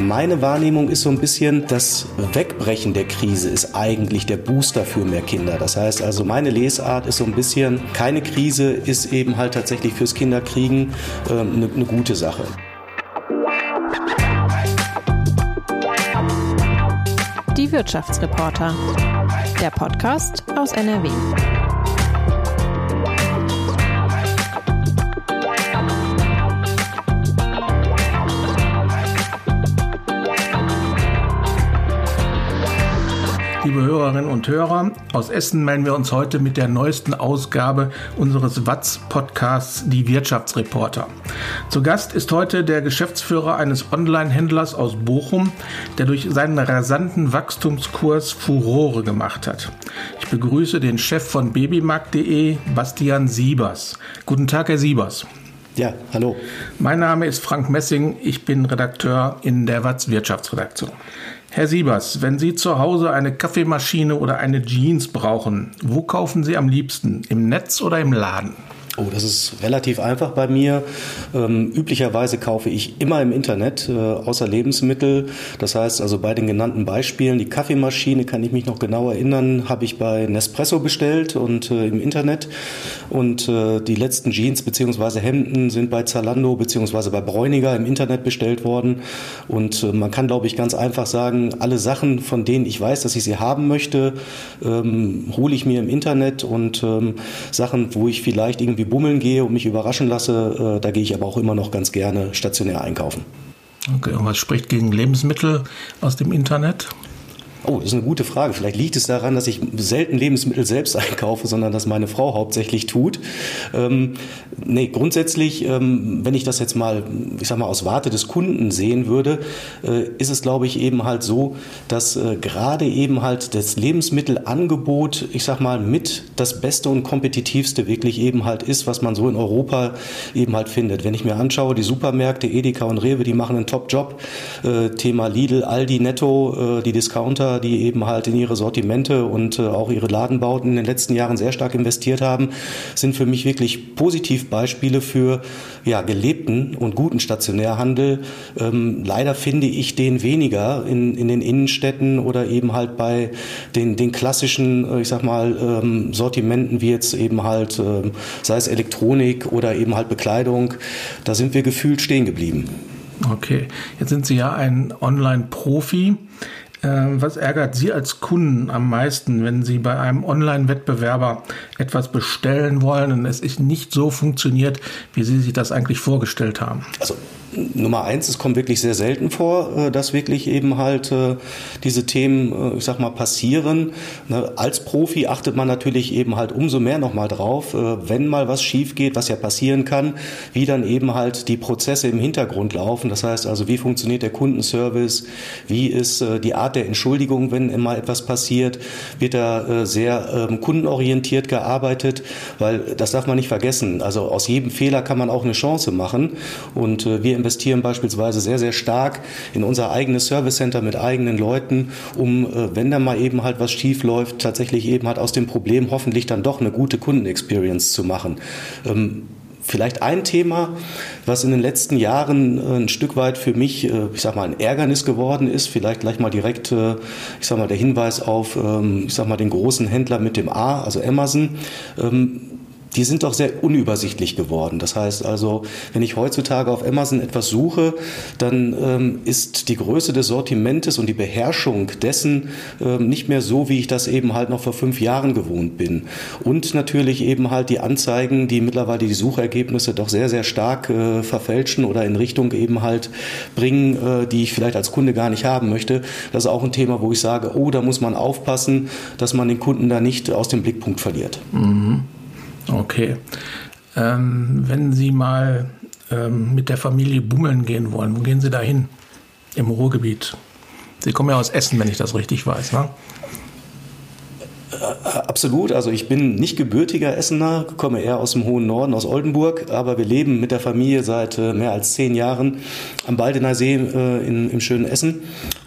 Meine Wahrnehmung ist so ein bisschen, das Wegbrechen der Krise ist eigentlich der Booster für mehr Kinder. Das heißt also, meine Lesart ist so ein bisschen, keine Krise ist eben halt tatsächlich fürs Kinderkriegen eine ähm, ne gute Sache. Die Wirtschaftsreporter. Der Podcast aus NRW. Hörerinnen und Hörer, aus Essen melden wir uns heute mit der neuesten Ausgabe unseres Watz-Podcasts Die Wirtschaftsreporter. Zu Gast ist heute der Geschäftsführer eines Online-Händlers aus Bochum, der durch seinen rasanten Wachstumskurs Furore gemacht hat. Ich begrüße den Chef von babymarkt.de, Bastian Siebers. Guten Tag, Herr Siebers. Ja, hallo. Mein Name ist Frank Messing, ich bin Redakteur in der Watz Wirtschaftsredaktion. Herr Siebers, wenn Sie zu Hause eine Kaffeemaschine oder eine Jeans brauchen, wo kaufen Sie am liebsten? Im Netz oder im Laden? Oh, das ist relativ einfach bei mir. Ähm, üblicherweise kaufe ich immer im Internet, äh, außer Lebensmittel. Das heißt also bei den genannten Beispielen, die Kaffeemaschine, kann ich mich noch genau erinnern, habe ich bei Nespresso bestellt und äh, im Internet. Und äh, die letzten Jeans bzw. Hemden sind bei Zalando bzw. bei Bräuniger im Internet bestellt worden. Und äh, man kann, glaube ich, ganz einfach sagen, alle Sachen, von denen ich weiß, dass ich sie haben möchte, ähm, hole ich mir im Internet und ähm, Sachen, wo ich vielleicht irgendwie irgendwie bummeln gehe und mich überraschen lasse, äh, da gehe ich aber auch immer noch ganz gerne stationär einkaufen. Okay, und was spricht gegen Lebensmittel aus dem Internet? Oh, das ist eine gute Frage. Vielleicht liegt es daran, dass ich selten Lebensmittel selbst einkaufe, sondern dass meine Frau hauptsächlich tut. Ähm, nee, grundsätzlich, ähm, wenn ich das jetzt mal, ich sag mal, aus Warte des Kunden sehen würde, äh, ist es, glaube ich, eben halt so, dass äh, gerade eben halt das Lebensmittelangebot, ich sag mal, mit das Beste und Kompetitivste wirklich eben halt ist, was man so in Europa eben halt findet. Wenn ich mir anschaue, die Supermärkte, Edeka und Rewe, die machen einen Top-Job. Äh, Thema Lidl, Aldi, Netto, äh, die Discounter, die eben halt in ihre Sortimente und äh, auch ihre Ladenbauten in den letzten Jahren sehr stark investiert haben, sind für mich wirklich Positivbeispiele für ja, gelebten und guten Stationärhandel. Ähm, leider finde ich den weniger in, in den Innenstädten oder eben halt bei den, den klassischen, äh, ich sag mal, ähm, Sortimenten wie jetzt eben halt, äh, sei es Elektronik oder eben halt Bekleidung. Da sind wir gefühlt stehen geblieben. Okay, jetzt sind Sie ja ein Online-Profi. Ähm, was ärgert Sie als Kunden am meisten, wenn Sie bei einem Online-Wettbewerber etwas bestellen wollen und es nicht so funktioniert, wie Sie sich das eigentlich vorgestellt haben? Also Nummer eins, es kommt wirklich sehr selten vor, äh, dass wirklich eben halt äh, diese Themen, äh, ich sag mal, passieren. Ne, als Profi achtet man natürlich eben halt umso mehr nochmal drauf, wenn mal was schief geht, was ja passieren kann, wie dann eben halt die Prozesse im Hintergrund laufen. Das heißt also, wie funktioniert der Kundenservice, wie ist die Art der Entschuldigung, wenn mal etwas passiert, wird da sehr ähm, kundenorientiert gearbeitet, weil das darf man nicht vergessen. Also aus jedem Fehler kann man auch eine Chance machen und wir investieren beispielsweise sehr, sehr stark in unser eigenes Service Center mit eigenen Leuten, um, äh, wenn da mal eben halt was schief läuft, tatsächlich eben halt aus dem Problem hoffentlich dann doch eine gute Kundenexperience zu machen. Ähm, vielleicht ein Thema, was in den letzten Jahren äh, ein Stück weit für mich, äh, ich sag mal, ein Ärgernis geworden ist. Vielleicht gleich mal direkt, ich sag mal, der Hinweis auf, ähm, ich sag mal, den großen Händler mit dem A, also Amazon. Die sind doch sehr unübersichtlich geworden. Das heißt also, wenn ich heutzutage auf Amazon etwas suche, dann ähm, ist die Größe des Sortimentes und die Beherrschung dessen ähm, nicht mehr so, wie ich das eben halt noch vor fünf Jahren gewohnt bin. Und natürlich eben halt die Anzeigen, die mittlerweile die Suchergebnisse doch sehr, sehr stark äh, verfälschen oder in Richtung eben halt bringen, äh, die ich vielleicht als Kunde gar nicht haben möchte. Das ist auch ein Thema, wo ich sage, oh, da muss man aufpassen, dass man den Kunden da nicht aus dem Blickpunkt verliert. Mhm. Okay. Ähm, wenn Sie mal ähm, mit der Familie bummeln gehen wollen, wo gehen Sie da hin? Im Ruhrgebiet. Sie kommen ja aus Essen, wenn ich das richtig weiß, ne? Äh, Absolut. Also ich bin nicht gebürtiger Essener, komme eher aus dem hohen Norden, aus Oldenburg, aber wir leben mit der Familie seit äh, mehr als zehn Jahren am Baldener See äh, in, im schönen Essen.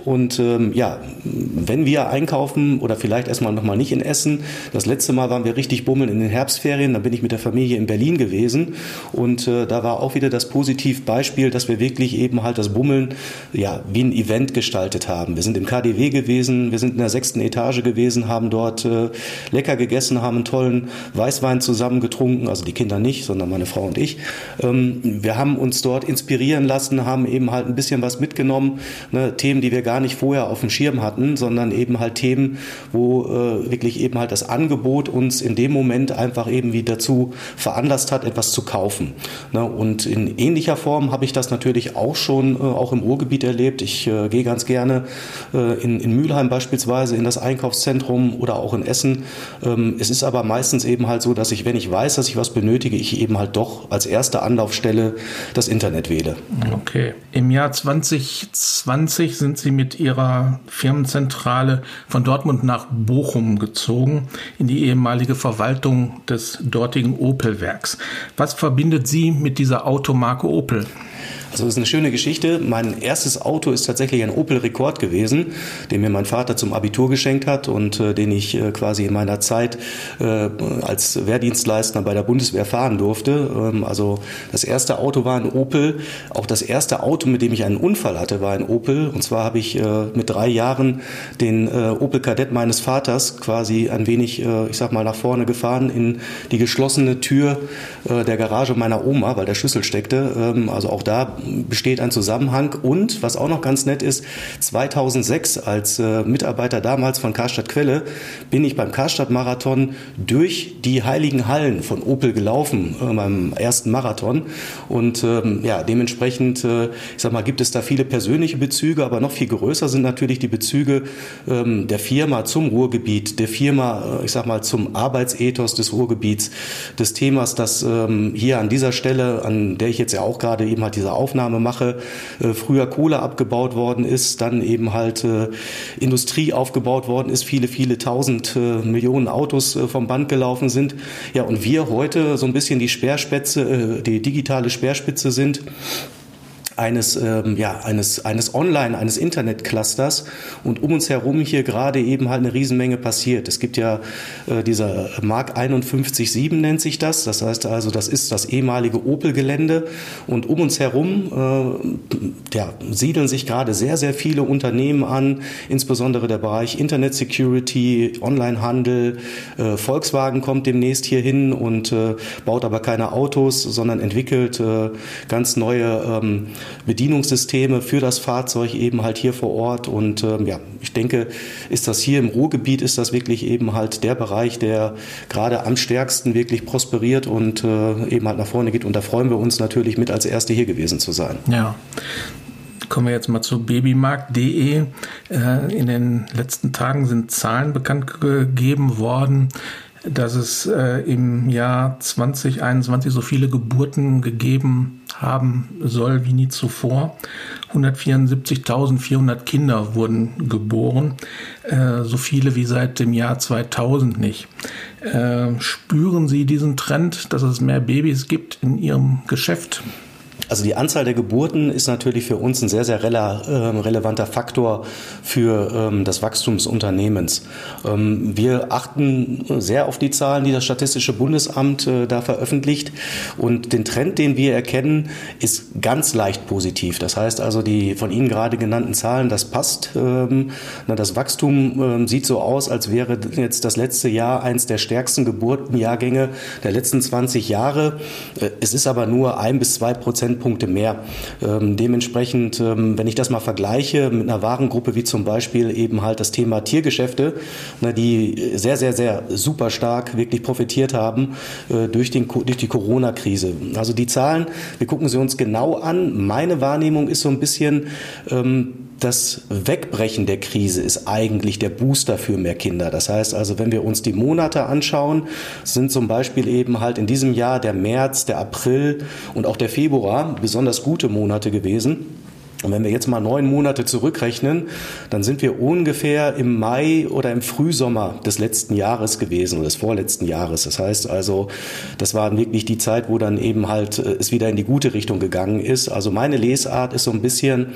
Und ähm, ja, wenn wir einkaufen oder vielleicht erstmal nochmal nicht in Essen, das letzte Mal waren wir richtig bummeln in den Herbstferien, da bin ich mit der Familie in Berlin gewesen und äh, da war auch wieder das Positivbeispiel, dass wir wirklich eben halt das Bummeln ja wie ein Event gestaltet haben. Wir sind im KDW gewesen, wir sind in der sechsten Etage gewesen, haben dort äh, lecker gegessen, haben einen tollen Weißwein zusammen getrunken, also die Kinder nicht, sondern meine Frau und ich. Ähm, wir haben uns dort inspirieren lassen, haben eben halt ein bisschen was mitgenommen, ne, Themen, die wir gar nicht vorher auf dem Schirm hatten, sondern eben halt Themen, wo äh, wirklich eben halt das Angebot uns in dem Moment einfach eben wie dazu veranlasst hat, etwas zu kaufen. Ne, und in ähnlicher Form habe ich das natürlich auch schon äh, auch im Ruhrgebiet erlebt. Ich äh, gehe ganz gerne äh, in, in Mülheim beispielsweise in das Einkaufszentrum oder auch in Essen ähm, es ist aber meistens eben halt so, dass ich, wenn ich weiß, dass ich was benötige, ich eben halt doch als erste Anlaufstelle das Internet wähle. Okay. Im Jahr 2020 sind Sie mit Ihrer Firmenzentrale von Dortmund nach Bochum gezogen, in die ehemalige Verwaltung des dortigen Opel-Werks. Was verbindet Sie mit dieser Automarke Opel? Also das ist eine schöne Geschichte. Mein erstes Auto ist tatsächlich ein Opel Rekord gewesen, den mir mein Vater zum Abitur geschenkt hat und äh, den ich äh, quasi in meiner Zeit äh, als Wehrdienstleister bei der Bundeswehr fahren durfte. Ähm, also das erste Auto war ein Opel. Auch das erste Auto, mit dem ich einen Unfall hatte, war ein Opel. Und zwar habe ich äh, mit drei Jahren den äh, Opel Kadett meines Vaters quasi ein wenig, äh, ich sag mal, nach vorne gefahren in die geschlossene Tür der Garage meiner Oma, weil der Schlüssel steckte. Ähm, also auch da besteht ein Zusammenhang. Und was auch noch ganz nett ist, 2006 als äh, Mitarbeiter damals von Karstadt Quelle bin ich beim Karstadt Marathon durch die heiligen Hallen von Opel gelaufen, äh, beim ersten Marathon. Und ähm, ja, dementsprechend, äh, ich sag mal, gibt es da viele persönliche Bezüge, aber noch viel größer sind natürlich die Bezüge ähm, der Firma zum Ruhrgebiet, der Firma, äh, ich sag mal, zum Arbeitsethos des Ruhrgebiets, des Themas, das ähm, hier an dieser Stelle, an der ich jetzt ja auch gerade eben halt diese Aufnahme mache, äh, früher Kohle abgebaut worden ist, dann eben halt äh, Industrie aufgebaut worden ist, viele, viele tausend äh, Millionen Autos vom Band gelaufen sind. Ja, und wir heute so ein bisschen die Speerspitze, die digitale Speerspitze sind eines, ähm, ja, eines, eines Online, eines Internet-Clusters und um uns herum hier gerade eben halt eine Riesenmenge passiert. Es gibt ja äh, dieser Mark 51.7 nennt sich das. Das heißt also, das ist das ehemalige Opel-Gelände und um uns herum äh, ja, siedeln sich gerade sehr, sehr viele Unternehmen an, insbesondere der Bereich Internet Security, Onlinehandel. Äh, Volkswagen kommt demnächst hier hin und äh, baut aber keine Autos, sondern entwickelt äh, ganz neue ähm, Bedienungssysteme für das Fahrzeug eben halt hier vor Ort. Und ähm, ja, ich denke, ist das hier im Ruhrgebiet, ist das wirklich eben halt der Bereich, der gerade am stärksten wirklich prosperiert und äh, eben halt nach vorne geht. Und da freuen wir uns natürlich mit als Erste hier gewesen zu sein. Ja. Kommen wir jetzt mal zu babymarkt.de. Äh, in den letzten Tagen sind Zahlen bekannt gegeben worden, dass es äh, im Jahr 2021 so viele Geburten gegeben haben soll wie nie zuvor. 174.400 Kinder wurden geboren, äh, so viele wie seit dem Jahr 2000 nicht. Äh, spüren Sie diesen Trend, dass es mehr Babys gibt in Ihrem Geschäft? Also die Anzahl der Geburten ist natürlich für uns ein sehr, sehr rele äh, relevanter Faktor für ähm, das Wachstum des Unternehmens. Ähm, wir achten sehr auf die Zahlen, die das Statistische Bundesamt äh, da veröffentlicht. Und den Trend, den wir erkennen, ist ganz leicht positiv. Das heißt also, die von Ihnen gerade genannten Zahlen, das passt. Ähm, das Wachstum ähm, sieht so aus, als wäre jetzt das letzte Jahr eins der stärksten Geburtenjahrgänge der letzten 20 Jahre. Äh, es ist aber nur ein bis zwei Prozent Prozentpunkte mehr. Ähm, dementsprechend, ähm, wenn ich das mal vergleiche mit einer Warengruppe wie zum Beispiel eben halt das Thema Tiergeschäfte, na, die sehr, sehr, sehr super stark wirklich profitiert haben äh, durch, den, durch die Corona-Krise. Also die Zahlen, wir gucken sie uns genau an. Meine Wahrnehmung ist so ein bisschen, ähm, das Wegbrechen der Krise ist eigentlich der Booster für mehr Kinder. Das heißt also, wenn wir uns die Monate anschauen, sind zum Beispiel eben halt in diesem Jahr der März, der April und auch der Februar besonders gute Monate gewesen. Und wenn wir jetzt mal neun Monate zurückrechnen, dann sind wir ungefähr im Mai oder im Frühsommer des letzten Jahres gewesen oder des vorletzten Jahres. Das heißt also, das war wirklich die Zeit, wo dann eben halt äh, es wieder in die gute Richtung gegangen ist. Also meine Lesart ist so ein bisschen,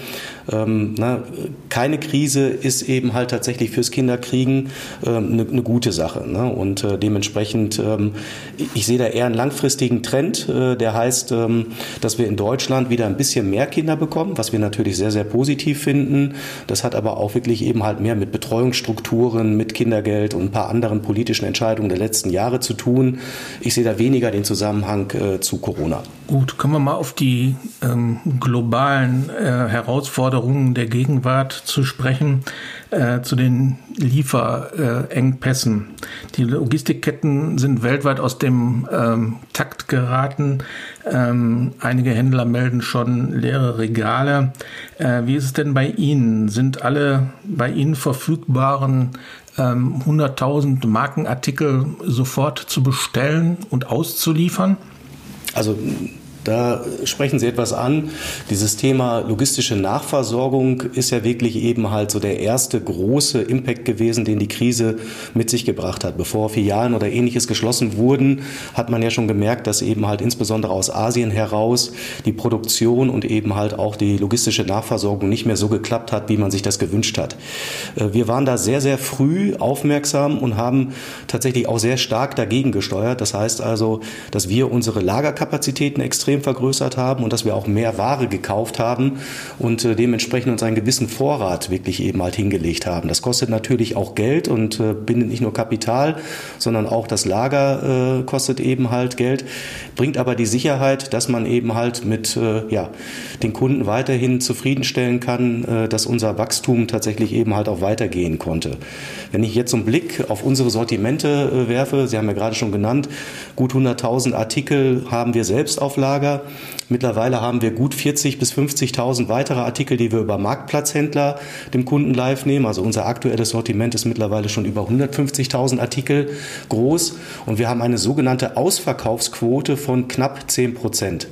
ähm, na, keine Krise ist eben halt tatsächlich fürs Kinderkriegen ähm, eine, eine gute Sache. Ne? Und äh, dementsprechend, ähm, ich sehe da eher einen langfristigen Trend, äh, der heißt, ähm, dass wir in Deutschland wieder ein bisschen mehr Kinder bekommen, was wir natürlich sehr, sehr positiv finden. Das hat aber auch wirklich eben halt mehr mit Betreuungsstrukturen, mit Kindergeld und ein paar anderen politischen Entscheidungen der letzten Jahre zu tun. Ich sehe da weniger den Zusammenhang äh, zu Corona. Gut, kommen wir mal auf die ähm, globalen äh, Herausforderungen der Gegenwart zu sprechen, äh, zu den Lieferengpässen. die Logistikketten sind weltweit aus dem ähm, Takt geraten. Ähm, einige Händler melden schon leere Regale. Äh, wie ist es denn bei Ihnen? Sind alle bei Ihnen verfügbaren 100.000 ähm, Markenartikel sofort zu bestellen und auszuliefern? Also da sprechen Sie etwas an. Dieses Thema logistische Nachversorgung ist ja wirklich eben halt so der erste große Impact gewesen, den die Krise mit sich gebracht hat. Bevor Filialen oder ähnliches geschlossen wurden, hat man ja schon gemerkt, dass eben halt insbesondere aus Asien heraus die Produktion und eben halt auch die logistische Nachversorgung nicht mehr so geklappt hat, wie man sich das gewünscht hat. Äh, wir waren da sehr, sehr früh aufmerksam und haben tatsächlich auch sehr stark dagegen gesteuert. Das heißt also, dass wir unsere Lagerkapazitäten extrem extrem vergrößert haben und dass wir auch mehr Ware gekauft haben und äh, dementsprechend uns einen gewissen Vorrat wirklich eben halt hingelegt haben. Das kostet natürlich auch Geld und äh, bindet nicht nur Kapital, sondern auch das Lager äh, kostet eben halt Geld, bringt aber die Sicherheit, dass man eben halt mit äh, ja, den Kunden weiterhin zufriedenstellen kann, äh, dass unser Wachstum tatsächlich eben halt auch weitergehen konnte. Wenn ich jetzt so einen Blick auf unsere Sortimente äh, werfe, Sie haben ja gerade schon genannt, gut 100.000 Artikel haben wir selbst auf Lager. Lager. Mittlerweile haben wir gut 40.000 bis 50.000 weitere Artikel, die wir über Marktplatzhändler dem Kunden live nehmen. Also unser aktuelles Sortiment ist mittlerweile schon über 150.000 Artikel groß und wir haben eine sogenannte Ausverkaufsquote von knapp 10 Prozent.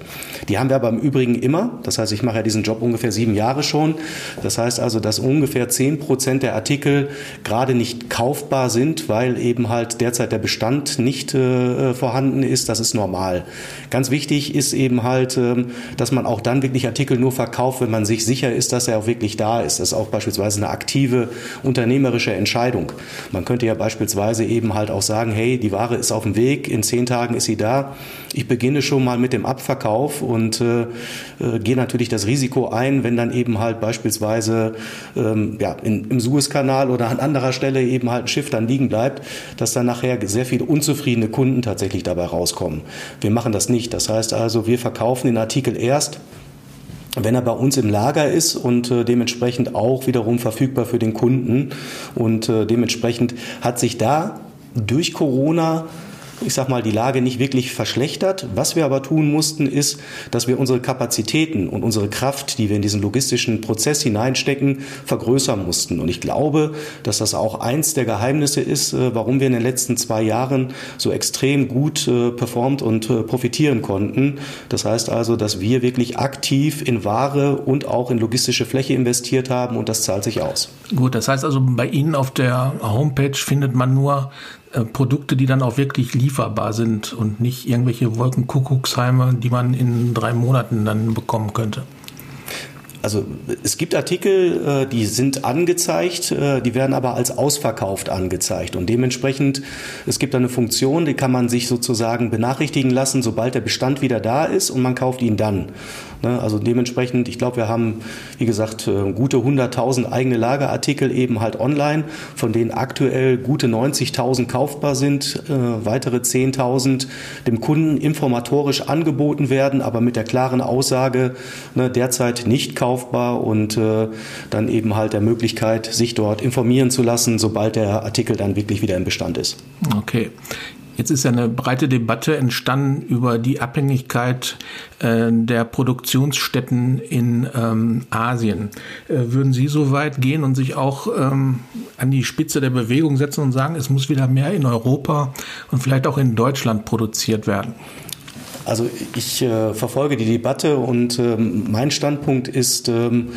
Die haben wir aber im Übrigen immer. Das heißt, ich mache ja diesen Job ungefähr sieben Jahre schon. Das heißt also, dass ungefähr 10 Prozent der Artikel gerade nicht kaufbar sind, weil eben halt derzeit der Bestand nicht äh, vorhanden ist. Das ist normal. Ganz wichtig ist eben halt, ähm, dass man auch dann wirklich Artikel nur verkauft, wenn man sich sicher ist, dass er auch wirklich da ist. Das ist auch beispielsweise eine aktive unternehmerische Entscheidung. Man könnte ja beispielsweise eben halt auch sagen, hey, die Ware ist auf dem Weg, in zehn Tagen ist sie da. Ich beginne schon mal mit dem Abverkauf und äh, äh, gehe natürlich das Risiko ein, wenn dann eben halt beispielsweise ähm, ja, in, im Suezkanal oder an anderer Stelle eben halt ein Schiff dann liegen bleibt, dass dann nachher sehr viele unzufriedene Kunden tatsächlich dabei rauskommen. Wir machen das nicht. Das heißt also, wir verkaufen den Artikel erst, wenn er bei uns im Lager ist und äh, dementsprechend auch wiederum verfügbar für den Kunden. Und äh, dementsprechend hat sich da durch Corona ich sag mal, die Lage nicht wirklich verschlechtert. Was wir aber tun mussten, ist, dass wir unsere Kapazitäten und unsere Kraft, die wir in diesen logistischen Prozess hineinstecken, vergrößern mussten. Und ich glaube, dass das auch eins der Geheimnisse ist, äh, warum wir in den letzten zwei Jahren so extrem gut äh, performt und äh, profitieren konnten. Das heißt also, dass wir wirklich aktiv in Ware und auch in logistische Fläche investiert haben und das zahlt sich aus. Gut, das heißt also, bei Ihnen auf der Homepage findet man nur äh, Produkte, die dann auch wirklich lieferbar sind und nicht irgendwelche Wolkenkuckucksheime, die man in drei Monaten dann bekommen könnte. Also es gibt Artikel, äh, die sind angezeigt, äh, die werden aber als ausverkauft angezeigt. Und dementsprechend, es gibt eine Funktion, die kann man sich sozusagen benachrichtigen lassen, sobald der Bestand wieder da ist und man kauft ihn dann. Ne, also dementsprechend, ich glaube, wir haben, wie gesagt, äh, gute 100.000 eigene Lagerartikel eben halt online, von denen aktuell gute 90.000 kaufbar sind, weitere 10.000 dem Kunden informatorisch angeboten werden, aber mit der klaren Aussage, ne, derzeit nicht kaufbar kaufbar und äh, dann eben halt der Möglichkeit, sich dort informieren zu lassen, sobald der Artikel dann wirklich wieder im Bestand ist. Okay. Jetzt ist ja eine breite Debatte entstanden über die Abhängigkeit äh, der Produktionsstätten in ähm, Asien. Äh, würden Sie so weit gehen und sich auch ähm, an die Spitze der Bewegung setzen und sagen, es muss wieder mehr in Europa und vielleicht auch in Deutschland produziert werden? Also ich äh, verfolge die Debatte und ähm, mein Standpunkt ist ähm,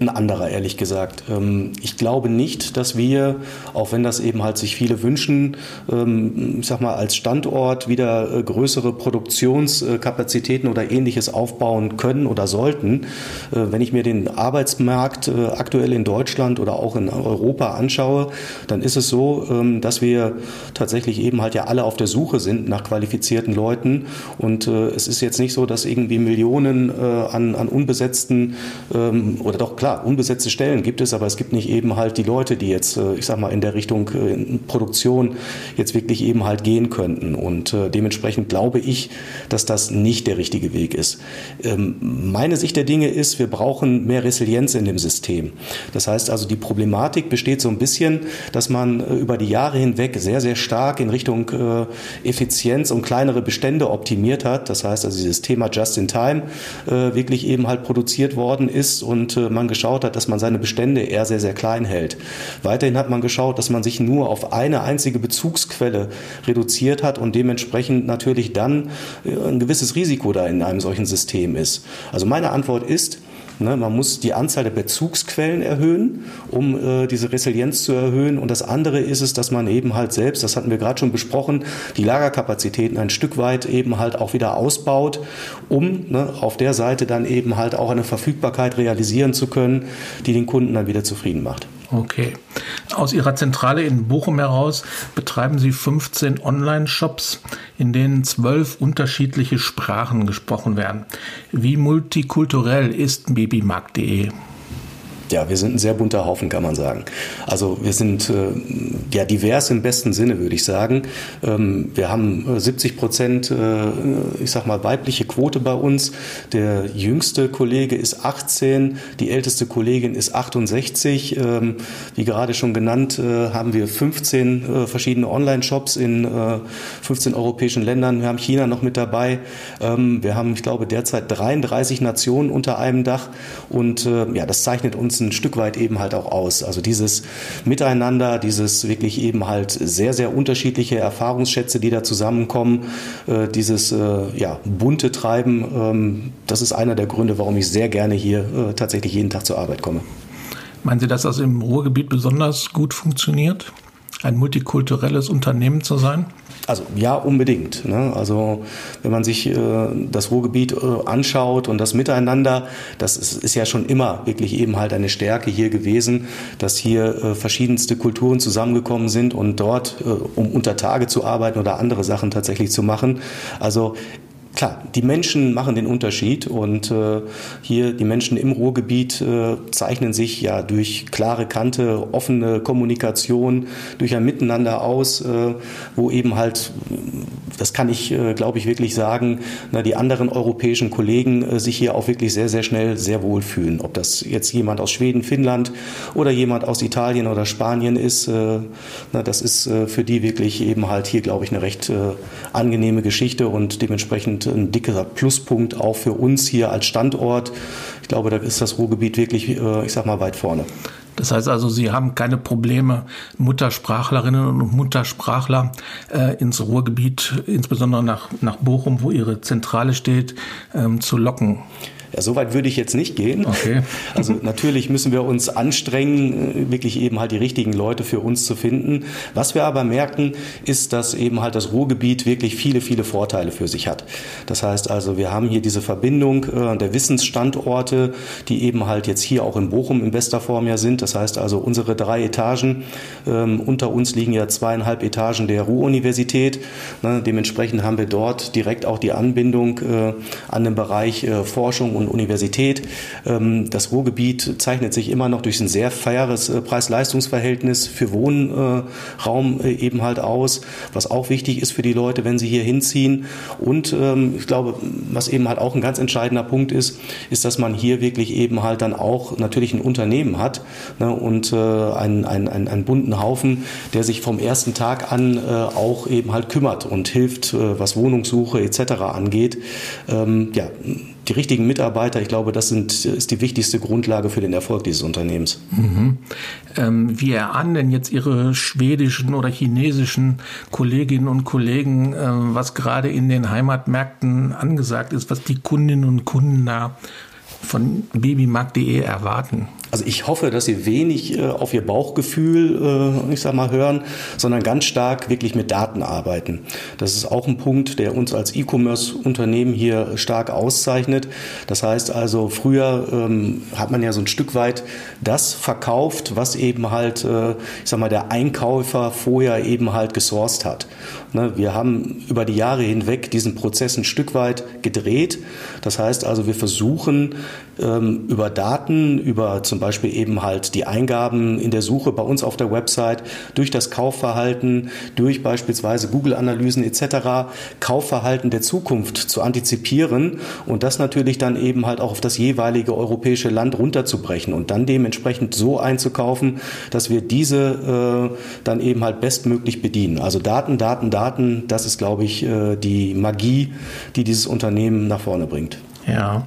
ein anderer, ehrlich gesagt. Ähm, ich glaube nicht, dass wir, auch wenn das eben halt sich viele wünschen, ähm, ich sag mal, als Standort wieder äh, größere Produktionskapazitäten oder ähnliches aufbauen können oder sollten. Äh, wenn ich mir den Arbeitsmarkt äh, aktuell in Deutschland oder auch in Europa anschaue, dann ist es so, ähm, dass wir tatsächlich eben halt ja alle auf der Suche sind nach qualifizierten Leuten und äh, es ist jetzt nicht so, dass irgendwie Millionen äh, an, an unbesetzten ähm, oder doch klar, unbesetzte Stellen gibt es, aber es gibt nicht eben halt die Leute, die jetzt, äh, ich sag mal, in der Richtung äh, Produktion jetzt wirklich eben halt gehen könnten. Und äh, dementsprechend glaube ich, dass das nicht der richtige Weg ist. Ähm, meine Sicht der Dinge ist, wir brauchen mehr Resilienz in dem System. Das heißt also, die Problematik besteht so ein bisschen, dass man äh, über die Jahre hinweg sehr, sehr stark in Richtung äh, Effizienz und kleinere Bestände optimiert hat. Das heißt also, dieses Thema Just in Time äh, wirklich eben halt produziert worden ist und äh, man geschaut hat, dass man seine Bestände eher sehr, sehr klein hält. Weiterhin hat man geschaut, dass man sich nur auf eine einzige Bezugsquelle reduziert hat und dementsprechend natürlich dann äh, ein gewisses Risiko da in einem solchen System ist. Also meine Antwort ist, Ne, man muss die Anzahl der Bezugsquellen erhöhen, um äh, diese Resilienz zu erhöhen. Und das andere ist es, dass man eben halt selbst, das hatten wir gerade schon besprochen, die Lagerkapazitäten ein Stück weit eben halt auch wieder ausbaut, um ne, auf der Seite dann eben halt auch eine Verfügbarkeit realisieren zu können, die den Kunden dann wieder zufrieden macht. Okay. Aus Ihrer Zentrale in Bochum heraus betreiben Sie 15 Online-Shops, in denen zwölf unterschiedliche Sprachen gesprochen werden. Wie multikulturell ist babymarkt.de? Ja, wir sind ein sehr bunter Haufen, kann man sagen. Also wir sind äh, ja divers im besten Sinne, würde ich sagen. Ähm, wir haben 70 äh, Prozent, äh, ich sag mal, weibliche Quote bei uns. Der jüngste Kollege ist 18, die älteste Kollegin ist 68. Ähm, wie gerade schon genannt, äh, haben wir 15 äh, verschiedene Online-Shops in 15 äh, europäischen Ländern. Wir haben China noch mit dabei. Ähm, wir haben, ich glaube, derzeit 33 Nationen unter einem Dach. Und ja, das zeichnet uns uns ein Stück weit eben halt auch aus. Also dieses Miteinander, dieses wirklich eben halt sehr, sehr unterschiedliche Erfahrungsschätze, die da zusammenkommen, äh, dieses äh, ja, bunte Treiben, ähm, das ist einer der Gründe, warum ich sehr gerne hier äh, tatsächlich jeden Tag zur Arbeit komme. Meinen Sie, dass das im Ruhrgebiet besonders gut funktioniert? Ein multikulturelles Unternehmen zu sein? Also ja, unbedingt. Ne? Also wenn man sich äh, das Ruhrgebiet äh, anschaut und das Miteinander, das ist, ist, ja schon immer wirklich eben halt eine Stärke hier gewesen, dass hier äh, verschiedenste Kulturen zusammengekommen sind und dort, äh, um unter Tage zu arbeiten oder andere Sachen tatsächlich zu machen. Also Klar, die Menschen machen den Unterschied und äh, hier die Menschen im Ruhrgebiet äh, zeichnen sich ja durch klare Kante, offene Kommunikation, durch ein Miteinander aus, äh, wo eben halt, das kann ich, äh, glaube ich, wirklich sagen, na, die anderen europäischen Kollegen äh, sich hier auch wirklich sehr, sehr schnell sehr wohl fühlen. Ob das jetzt jemand aus Schweden, Finnland oder jemand aus Italien oder Spanien ist, äh, na, das ist für die wirklich eben halt hier, glaube ich, eine recht angenehme Geschichte und dementsprechend ein dicker Pluspunkt auch für uns hier als Standort. Ich glaube, da ist das Ruhrgebiet wirklich, äh, ich sag mal, weit vorne. Das heißt also, Sie haben keine Probleme, Muttersprachlerinnen und Muttersprachler äh, ins Ruhrgebiet, insbesondere nach, nach Bochum, wo Ihre Zentrale steht, ähm, zu locken. Ja, so weit würde ich jetzt nicht gehen. Okay. Also natürlich müssen wir uns anstrengen, wirklich eben halt die richtigen Leute für uns zu finden. Was wir aber merken, ist, dass eben halt das Ruhrgebiet wirklich viele, viele Vorteile für sich hat. Das heißt also, wir haben hier diese Verbindung äh, der Wissensstandorte, die eben halt jetzt hier auch in Bochum in bester Form ja sind. Das heißt also, unsere drei Etagen, ähm, unter uns liegen ja zweieinhalb Etagen der Ruhr-Universität. Ne, dementsprechend haben wir dort direkt auch die Anbindung äh, an den Bereich äh, Forschung und Universität. Ähm, das Ruhrgebiet zeichnet sich immer noch durch ein sehr faires äh, Preis-Leistungs-Verhältnis für Wohnraum äh, eben halt aus, was auch wichtig ist für die Leute, wenn sie hier hinziehen. Und ähm, ich glaube, was eben halt auch ein ganz entscheidender Punkt ist, ist, dass man hier wirklich eben halt dann auch natürlich ein Unternehmen hat ne, und äh, einen, einen, einen, einen bunten Haufen, der sich vom ersten Tag an auch eben halt kümmert und hilft, was Wohnungssuche etc. angeht. Ähm, ja, die richtigen Mitarbeiter, ich glaube, das sind, ist die wichtigste Grundlage für den Erfolg dieses Unternehmens. Mhm. Ähm, wie erahnen denn jetzt Ihre schwedischen oder chinesischen Kolleginnen und Kollegen, äh, was gerade in den Heimatmärkten angesagt ist, was die Kundinnen und Kunden da von babymarkt.de erwarten? Also ich hoffe, dass Sie wenig äh, auf Ihr Bauchgefühl, äh, ich sag mal, hören, sondern ganz stark wirklich mit Daten arbeiten. Das ist auch ein Punkt, der uns als E-Commerce-Unternehmen hier stark auszeichnet. Das heißt also, früher ähm, hat man ja so ein Stück weit das verkauft, was eben halt, äh, ich sag mal, der Einkäufer vorher eben halt gesourced hat. Ne, wir haben über die Jahre hinweg diesen Prozess ein Stück weit gedreht. Das heißt also, wir versuchen über Daten, über zum Beispiel eben halt die Eingaben in der Suche bei uns auf der Website, durch das Kaufverhalten, durch beispielsweise Google-Analysen etc. Kaufverhalten der Zukunft zu antizipieren und das natürlich dann eben halt auch auf das jeweilige europäische Land runterzubrechen und dann dementsprechend so einzukaufen, dass wir diese äh, dann eben halt bestmöglich bedienen. Also Daten, Daten, Daten, das ist, glaube ich, äh, die Magie, die dieses Unternehmen nach vorne bringt. Ja.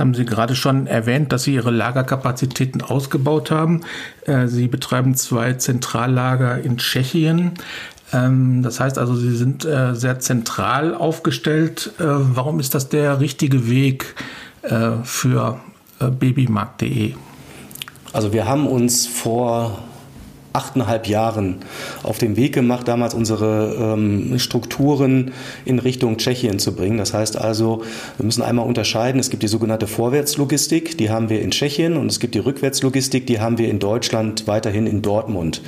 Haben Sie gerade schon erwähnt, dass Sie Ihre Lagerkapazitäten ausgebaut haben. Äh, Sie betreiben zwei Zentrallager in Tschechien. Ähm, das heißt also, Sie sind äh, sehr zentral aufgestellt. Äh, warum ist das der richtige Weg für babymarkt.de? Also wir haben uns vor achteinhalb Jahren auf den Weg gemacht, damals unsere ähm, Strukturen in Richtung Tschechien zu bringen. Das heißt also, wir müssen einmal unterscheiden, es gibt die sogenannte Vorwärtslogistik, die haben wir in Tschechien und es gibt die Rückwärtslogistik, die haben wir in Deutschland weiterhin in Dortmund.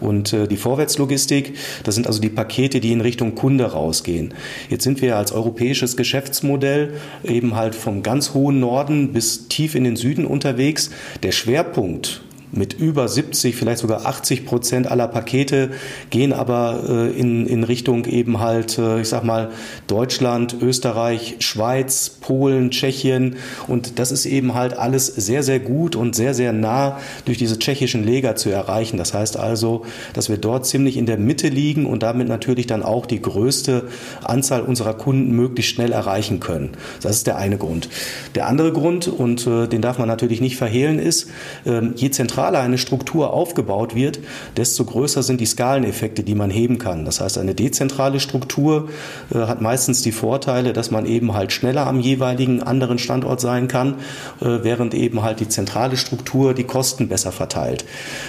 Und äh, die Vorwärtslogistik, das sind also die Pakete, die in Richtung Kunde rausgehen. Jetzt sind wir als europäisches Geschäftsmodell eben halt vom ganz hohen Norden bis tief in den Süden unterwegs. Der Schwerpunkt mit über 70, vielleicht sogar 80 Prozent aller Pakete gehen aber äh, in, in Richtung eben halt, äh, ich sag mal, Deutschland, Österreich, Schweiz, Polen, Tschechien. Und das ist eben halt alles sehr, sehr gut und sehr, sehr nah durch diese tschechischen Leger zu erreichen. Das heißt also, dass wir dort ziemlich in der Mitte liegen und damit natürlich dann auch die größte Anzahl unserer Kunden möglichst schnell erreichen können. Das ist der eine Grund. Der andere Grund, und äh, den darf man natürlich nicht verhehlen, ist, äh, je zentraler eine Struktur aufgebaut wird, desto größer sind die Skaleneffekte, die man heben kann. Das heißt, eine dezentrale Struktur äh, hat meistens die Vorteile, dass man eben halt schneller am jeweiligen anderen Standort sein kann, äh, während eben halt die zentrale Struktur die Kosten besser verteilt.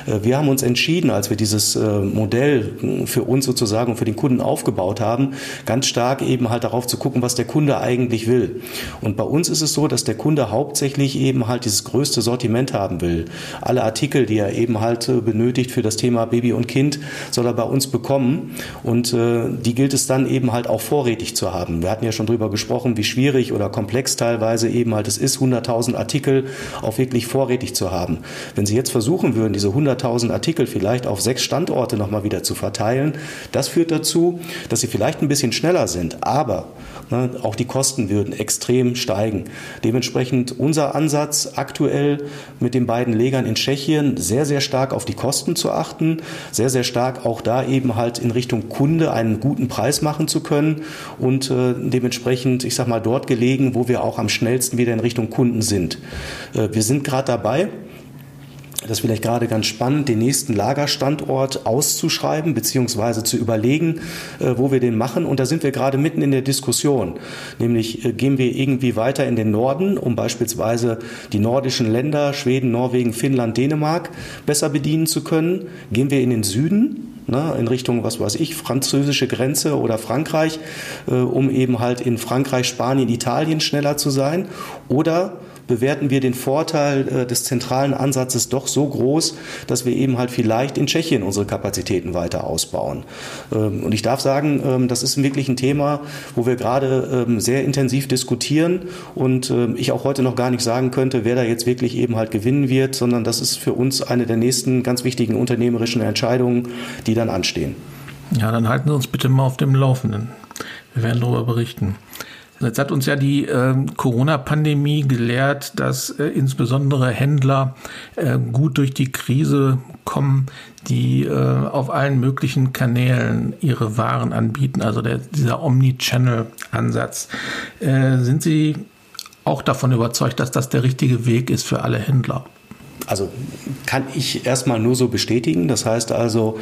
Äh, wir haben uns entschieden, als wir dieses äh, Modell für uns sozusagen und für den Kunden aufgebaut haben, ganz stark eben halt darauf zu gucken, was der Kunde eigentlich will. Und bei uns ist es so, dass der Kunde hauptsächlich eben halt dieses größte Sortiment haben will. Alle Artikel die er eben halt benötigt für das Thema Baby und Kind, soll er bei uns bekommen. Und die gilt es dann eben halt auch vorrätig zu haben. Wir hatten ja schon drüber gesprochen, wie schwierig oder komplex teilweise eben halt es ist, 100.000 Artikel auch wirklich vorrätig zu haben. Wenn Sie jetzt versuchen würden, diese 100.000 Artikel vielleicht auf sechs Standorte nochmal wieder zu verteilen, das führt dazu, dass Sie vielleicht ein bisschen schneller sind, aber ne, auch die Kosten würden extrem steigen. Dementsprechend unser Ansatz aktuell mit den beiden Legern in Tschechien sehr, sehr stark auf die Kosten zu achten, sehr, sehr stark auch da eben halt in Richtung Kunde einen guten Preis machen zu können und äh, dementsprechend, ich sag mal, dort gelegen, wo wir auch am schnellsten wieder in Richtung Kunden sind. Äh, wir sind gerade dabei, das ist vielleicht gerade ganz spannend, den nächsten Lagerstandort auszuschreiben bzw. zu überlegen, äh, wo wir den machen. Und da sind wir gerade mitten in der Diskussion. Nämlich äh, gehen wir irgendwie weiter in den Norden, um beispielsweise die nordischen Länder, Schweden, Norwegen, Finnland, Dänemark besser bedienen zu können. Gehen wir in den Süden, ne, in Richtung, was weiß ich, französische Grenze oder Frankreich, äh, um eben halt in Frankreich, Spanien, Italien schneller zu sein. Oder bewerten wir den Vorteil äh, des zentralen Ansatzes doch so groß, dass wir eben halt vielleicht in Tschechien unsere Kapazitäten weiter ausbauen. Ähm, und ich darf sagen, ähm, das ist wirklich ein Thema, wo wir gerade ähm, sehr intensiv diskutieren und ich auch heute noch gar nicht sagen könnte, wer da jetzt wirklich eben halt gewinnen wird, sondern das ist für uns eine der nächsten ganz wichtigen unternehmerischen Entscheidungen, die dann anstehen. Ja, dann halten Sie uns bitte mal auf dem Laufenden. Wir werden darüber berichten. Jetzt hat uns ja die äh, Corona-Pandemie gelehrt, dass äh, insbesondere Händler äh, gut durch die Krise kommen, die äh, auf allen möglichen Kanälen ihre Waren anbieten, also der, dieser Omni-Channel-Ansatz. Äh, sind Sie auch davon überzeugt, dass das der richtige Weg ist für alle Händler. Also kann ich erstmal nur so bestätigen. Das heißt also,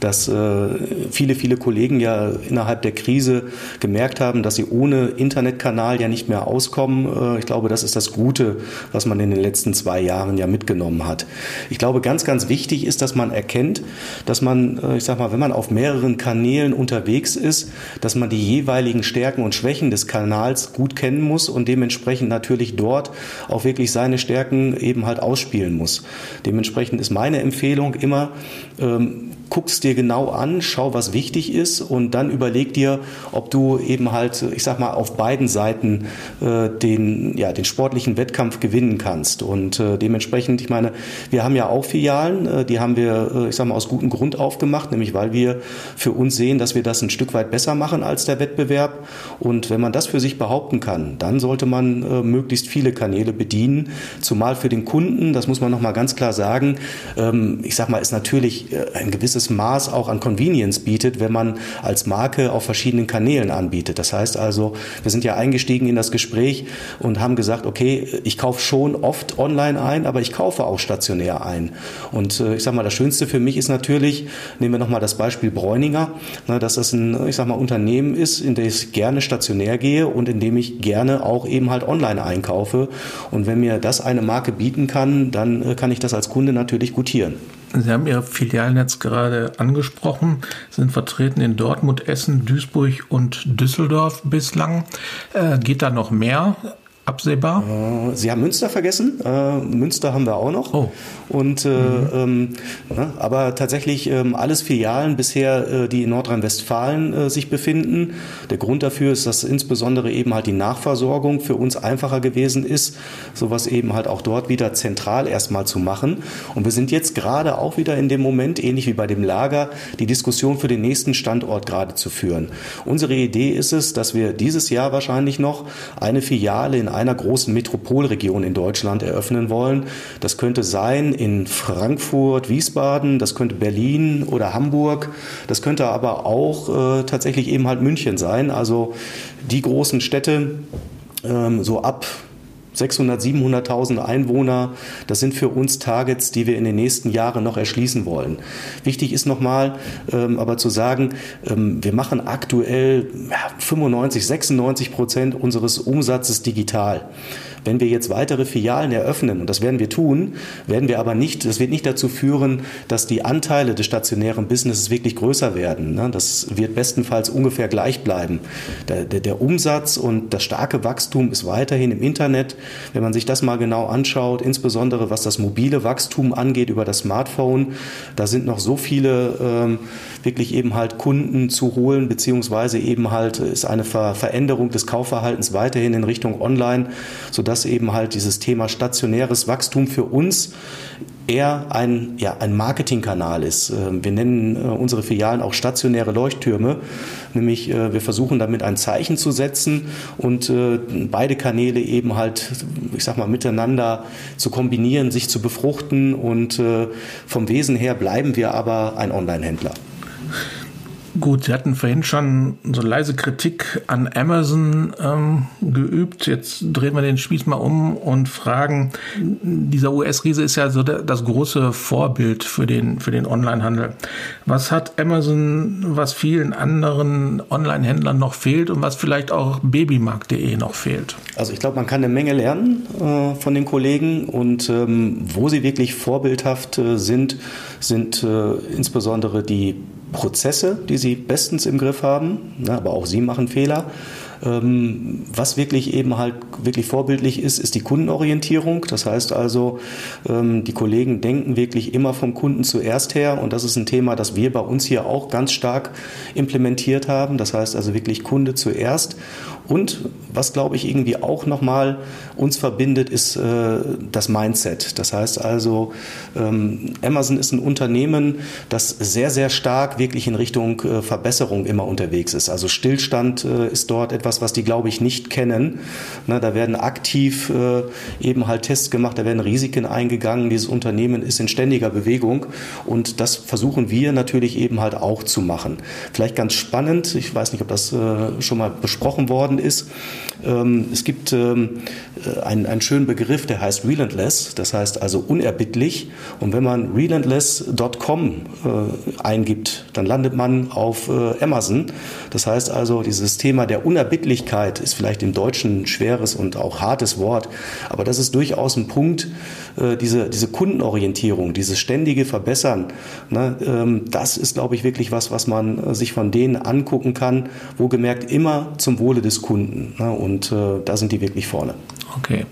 dass äh, viele, viele Kollegen ja innerhalb der Krise gemerkt haben, dass sie ohne Internetkanal ja nicht mehr auskommen. Äh, ich glaube, das ist das Gute, was man in den letzten zwei Jahren ja mitgenommen hat. Ich glaube, ganz, ganz wichtig ist, dass man erkennt, dass man, äh, ich sag mal, wenn man auf mehreren Kanälen unterwegs ist, dass man die jeweiligen Stärken und Schwächen des Kanals gut kennen muss und dementsprechend natürlich dort auch wirklich seine Stärken eben halt ausspielen muss muss. Dementsprechend ist meine Empfehlung immer, ähm, guck's dir genau an, schau, was wichtig ist und dann überleg dir, ob du eben halt, ich sag mal, auf beiden Seiten äh, den, ja, den sportlichen Wettkampf gewinnen kannst. Und äh, dementsprechend, ich meine, wir haben ja auch Filialen, äh, die haben wir, äh, ich sag mal, aus gutem Grund aufgemacht, nämlich weil wir für uns sehen, dass wir das ein Stück weit besser machen als der Wettbewerb. Und wenn man das für sich behaupten kann, dann sollte man äh, möglichst viele Kanäle bedienen, zumal für den Kunden, das muss man nochmal ganz klar sagen, ähm, ich sag mal, ist natürlich äh, ein gewisses gewisses Maß auch an Convenience bietet, wenn man als Marke auf verschiedenen Kanälen anbietet. Das heißt also, wir sind ja eingestiegen in das Gespräch und haben gesagt, okay, ich kaufe schon oft online ein, aber ich kaufe auch stationär ein. Und äh, ich sage mal, das Schönste für mich ist natürlich, nehmen wir nochmal das Beispiel Bräuninger, ne, dass das ein, ich sag mal, Unternehmen ist, in dem ich gerne stationär gehe und in dem ich gerne auch eben halt online einkaufe. Und wenn mir das eine Marke bieten kann, dann äh, kann ich das als Kunde natürlich gutieren. Sie haben Ihr Filialnetz gerade angesprochen, sind vertreten in Dortmund, Essen, Duisburg und Düsseldorf bislang. Äh, geht da noch mehr? Absehbar? Äh, Sie haben Münster vergessen. Äh, Münster haben wir auch noch. Oh. Und, äh, mhm. ähm, ne, aber tatsächlich ähm, alles Filialen bisher, äh, die in Nordrhein-Westfalen äh, sich befinden. Der Grund dafür ist, dass insbesondere eben halt die Nachversorgung für uns einfacher gewesen ist, sowas eben halt auch dort wieder zentral erstmal zu machen. Und wir sind jetzt gerade auch wieder in dem Moment, ähnlich wie bei dem Lager, die Diskussion für den nächsten Standort gerade zu führen. Unsere Idee ist es, dass wir dieses Jahr wahrscheinlich noch eine Filiale in einer großen Metropolregion in Deutschland eröffnen wollen. Das könnte sein in Frankfurt, Wiesbaden, das könnte Berlin oder Hamburg, das könnte aber auch äh, tatsächlich eben halt München sein. Also die großen Städte ähm, so ab 600, 700.000 Einwohner, das sind für uns Targets, die wir in den nächsten Jahren noch erschließen wollen. Wichtig ist nochmal ähm, aber zu sagen, ähm, wir machen aktuell ja, 95, 96 Prozent unseres Umsatzes digital. Wenn wir jetzt weitere Filialen eröffnen, und das werden wir tun, werden wir aber nicht, das wird nicht dazu führen, dass die Anteile des stationären Businesses wirklich größer werden. Ne? Das wird bestenfalls ungefähr gleich bleiben. Der, der, der Umsatz und das starke Wachstum ist weiterhin im Internet. Wenn man sich das mal genau anschaut, insbesondere was das mobile Wachstum angeht über das Smartphone, da sind noch so viele ähm, wirklich eben halt Kunden zu holen, beziehungsweise eben halt ist eine Ver Veränderung des Kaufverhaltens weiterhin in Richtung Online, sodass dass eben halt dieses Thema stationäres Wachstum für uns eher ein, ja, ein Marketingkanal ist. Ähm, wir nennen äh, unsere Filialen auch stationäre Leuchttürme, nämlich äh, wir versuchen damit ein Zeichen zu setzen und äh, beide Kanäle eben halt, ich sag mal, miteinander zu kombinieren, sich zu befruchten und vom Wesen her bleiben wir aber ein Online-Händler. Gut, Sie hatten vorhin schon so leise Kritik an Amazon ähm, geübt. Jetzt drehen wir den Spieß mal um und fragen, dieser US-Riese ist ja so das große Vorbild für den, für den Online-Handel. Was hat Amazon, was vielen anderen Online-Händlern noch fehlt und was vielleicht auch babymarkt.de noch fehlt? Also ich glaube, man kann eine Menge lernen äh, von den Kollegen und ähm, wo sie wirklich vorbildhaft äh, sind, sind äh, insbesondere die Prozesse, die sie bestens im Griff haben, ne, aber auch sie machen Fehler. Ähm, was wirklich eben halt wirklich vorbildlich ist, ist die Kundenorientierung. Das heißt also, ähm, die Kollegen denken wirklich immer vom Kunden zuerst her und das ist ein Thema, das wir bei uns hier auch ganz stark implementiert haben. Das heißt also wirklich Kunde zuerst und was, glaube ich, irgendwie auch nochmal uns verbindet, ist äh, das Mindset. Das heißt also, ähm, Amazon ist ein Unternehmen, das sehr, sehr stark wirklich in Richtung äh, Verbesserung immer unterwegs ist. Also Stillstand äh, ist dort etwas etwas, was die, glaube ich, nicht kennen. Na, da werden aktiv äh, eben halt Tests gemacht, da werden Risiken eingegangen. Dieses Unternehmen ist in ständiger Bewegung und das versuchen wir natürlich eben halt auch zu machen. Vielleicht ganz spannend, ich weiß nicht, ob das äh, schon mal besprochen worden ist. Ähm, es gibt ähm, äh, einen, einen schönen Begriff, der heißt relentless, das heißt also unerbittlich. Und wenn man relentless.com äh, eingibt, dann landet man auf äh, Amazon. Das heißt also, dieses Thema der Unerbittlichkeit ist vielleicht im Deutschen ein schweres und auch hartes Wort, aber das ist durchaus ein Punkt, äh, diese, diese Kundenorientierung, dieses ständige Verbessern. Ne, ähm, das ist, glaube ich, wirklich was, was man äh, sich von denen angucken kann, wo gemerkt immer zum Wohle des Kunden. Ne, und äh, da sind die wirklich vorne. Okay.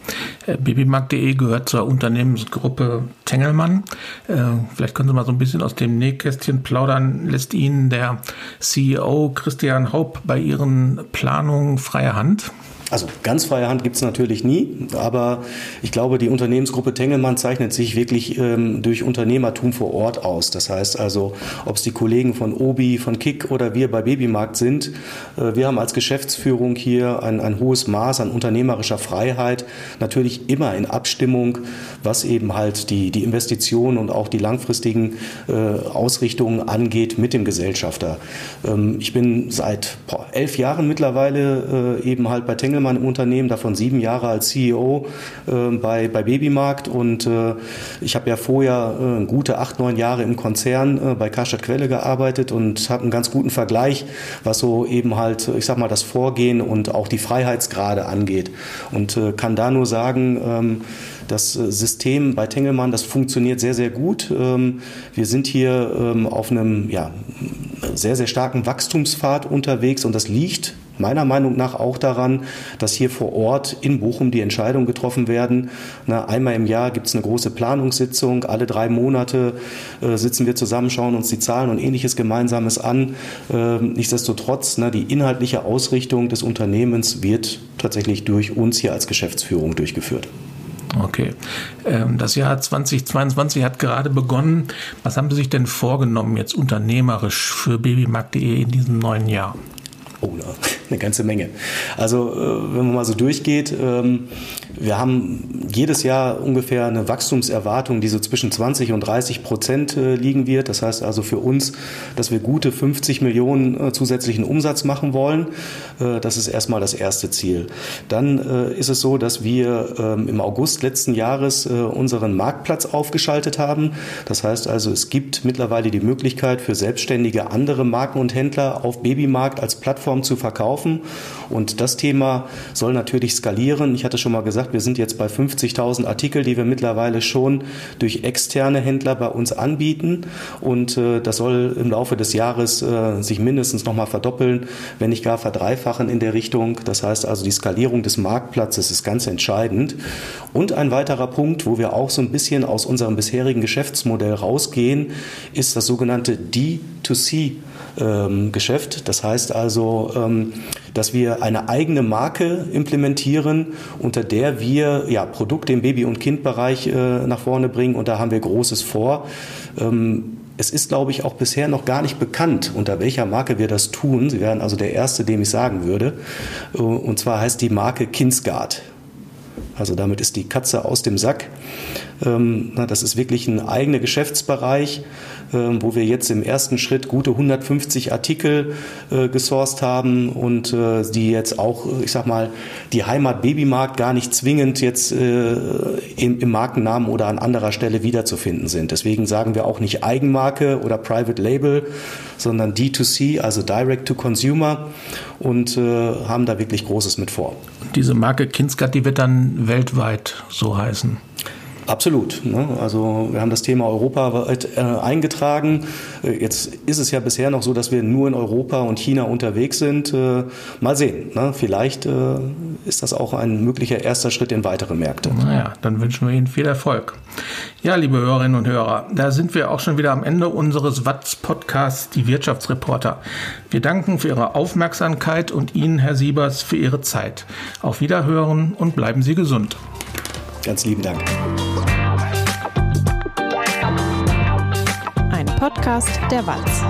Babymarkt.de gehört zur Unternehmensgruppe Tengelmann. Äh, vielleicht können Sie mal so ein bisschen aus dem Nähkästchen plaudern. Lässt Ihnen der CEO Christian Haupt bei Ihren Planungen freie Hand? Also ganz freie Hand gibt es natürlich nie, aber ich glaube, die Unternehmensgruppe Tengelmann zeichnet sich wirklich ähm, durch Unternehmertum vor Ort aus. Das heißt also, ob es die Kollegen von Obi, von Kick oder wir bei Babymarkt sind, äh, wir haben als Geschäftsführung hier ein, ein hohes Maß an unternehmerischer Freiheit, natürlich immer in Abstimmung, was eben halt die, die Investitionen und auch die langfristigen äh, Ausrichtungen angeht mit dem Gesellschafter. Ähm, ich bin seit boah, elf Jahren mittlerweile äh, eben halt bei Tengelmann Engelmann im Unternehmen, davon sieben Jahre als CEO äh, bei, bei Babymarkt. Und äh, ich habe ja vorher äh, gute acht, neun Jahre im Konzern äh, bei Karstadt Quelle gearbeitet und habe einen ganz guten Vergleich, was so eben halt, ich sag mal, das Vorgehen und auch die Freiheitsgrade angeht. Und äh, kann da nur sagen, ähm, das äh, System bei Tengelmann, das funktioniert sehr, sehr gut. Ähm, wir sind hier ähm, auf einem ja, sehr, sehr starken Wachstumspfad unterwegs und das liegt meiner Meinung nach auch daran, dass hier vor Ort in Bochum die Entscheidungen getroffen werden. Na, einmal im Jahr gibt es eine große Planungssitzung, alle drei Monate äh, sitzen wir zusammen, schauen uns die Zahlen und ähnliches Gemeinsames an. Äh, nichtsdestotrotz, na, die inhaltliche Ausrichtung des Unternehmens wird tatsächlich durch uns hier als Geschäftsführung durchgeführt. Okay. Ähm, das Jahr 2022 hat gerade begonnen. Was haben Sie sich denn vorgenommen jetzt unternehmerisch für babymarkt.de in diesem neuen Jahr? Oh, eine ganze Menge. Also, äh, wenn man mal so durchgeht, ähm, wir haben jedes Jahr ungefähr eine Wachstumserwartung, die so zwischen 20 und 30 Prozent äh, liegen wird. Das heißt also für uns, dass wir gute 50 Millionen äh, zusätzlichen Umsatz machen wollen. Äh, das ist erstmal das erste Ziel. Dann ist es so, dass wir ähm, im August letzten Jahres unseren Marktplatz aufgeschaltet haben. Das heißt also, es gibt mittlerweile die Möglichkeit für selbstständige andere Marken und Händler auf Babymarkt als Plattform zu verkaufen. Und das Thema soll natürlich skalieren. Ich hatte schon mal gesagt, wir sind jetzt bei 50.000 Artikel, die wir mittlerweile schon durch externe Händler bei uns anbieten. Und äh, das soll im Laufe des Jahres äh, sich mindestens nochmal verdoppeln, wenn nicht gar verdreifachen in der Richtung. Das heißt also, die Skalierung des Marktplatzes ist ganz entscheidend. Und ein weiterer Punkt, wo wir auch so ein bisschen aus unserem bisherigen Geschäftsmodell rausgehen, ist das sogenannte D2C ähm, Geschäft. Das heißt also, ähm, dass wir eine eigene Marke implementieren, unter der wir ja, Produkte im Baby- und Kindbereich äh, nach vorne bringen. Und da haben wir Großes vor. Ähm, es ist, glaube ich, auch bisher noch gar nicht bekannt, unter welcher Marke wir das tun. Sie wären also der Erste, dem ich sagen würde. Äh, und zwar heißt die Marke Kinsgard. Also damit ist die Katze aus dem Sack. Ähm, das ist wirklich ein eigener Geschäftsbereich, ähm, wo wir jetzt im ersten Schritt gute 150 Artikel äh, gesourced haben und äh, die jetzt auch, ich sag mal, die Heimat Babymarkt gar nicht zwingend jetzt äh, im Markennamen oder an anderer Stelle wiederzufinden sind. Deswegen sagen wir auch nicht Eigenmarke oder Private Label, sondern D2C, also Direct to Consumer und haben da wirklich Großes mit vor. Diese Marke Kinskat, die wird dann weltweit so heißen. Absolut. Ne? Also wir haben das Thema europaweit äh, eingetragen. Äh, jetzt ist es ja bisher noch so, dass wir nur in Europa und China unterwegs sind. Äh, mal sehen. Ne? Vielleicht äh, ist das auch ein möglicher erster Schritt in weitere Märkte. Naja, dann wünschen wir Ihnen viel Erfolg. Ja, liebe Hörerinnen und Hörer, da sind wir auch schon wieder am Ende unseres Watz-Podcasts, die Wirtschaftsreporter. Wir danken für Ihre Aufmerksamkeit und Ihnen, Herr Siebers, für Ihre Zeit. Auf Wiederhören und bleiben Sie gesund. Ganz lieben Dank. Podcast der Walz.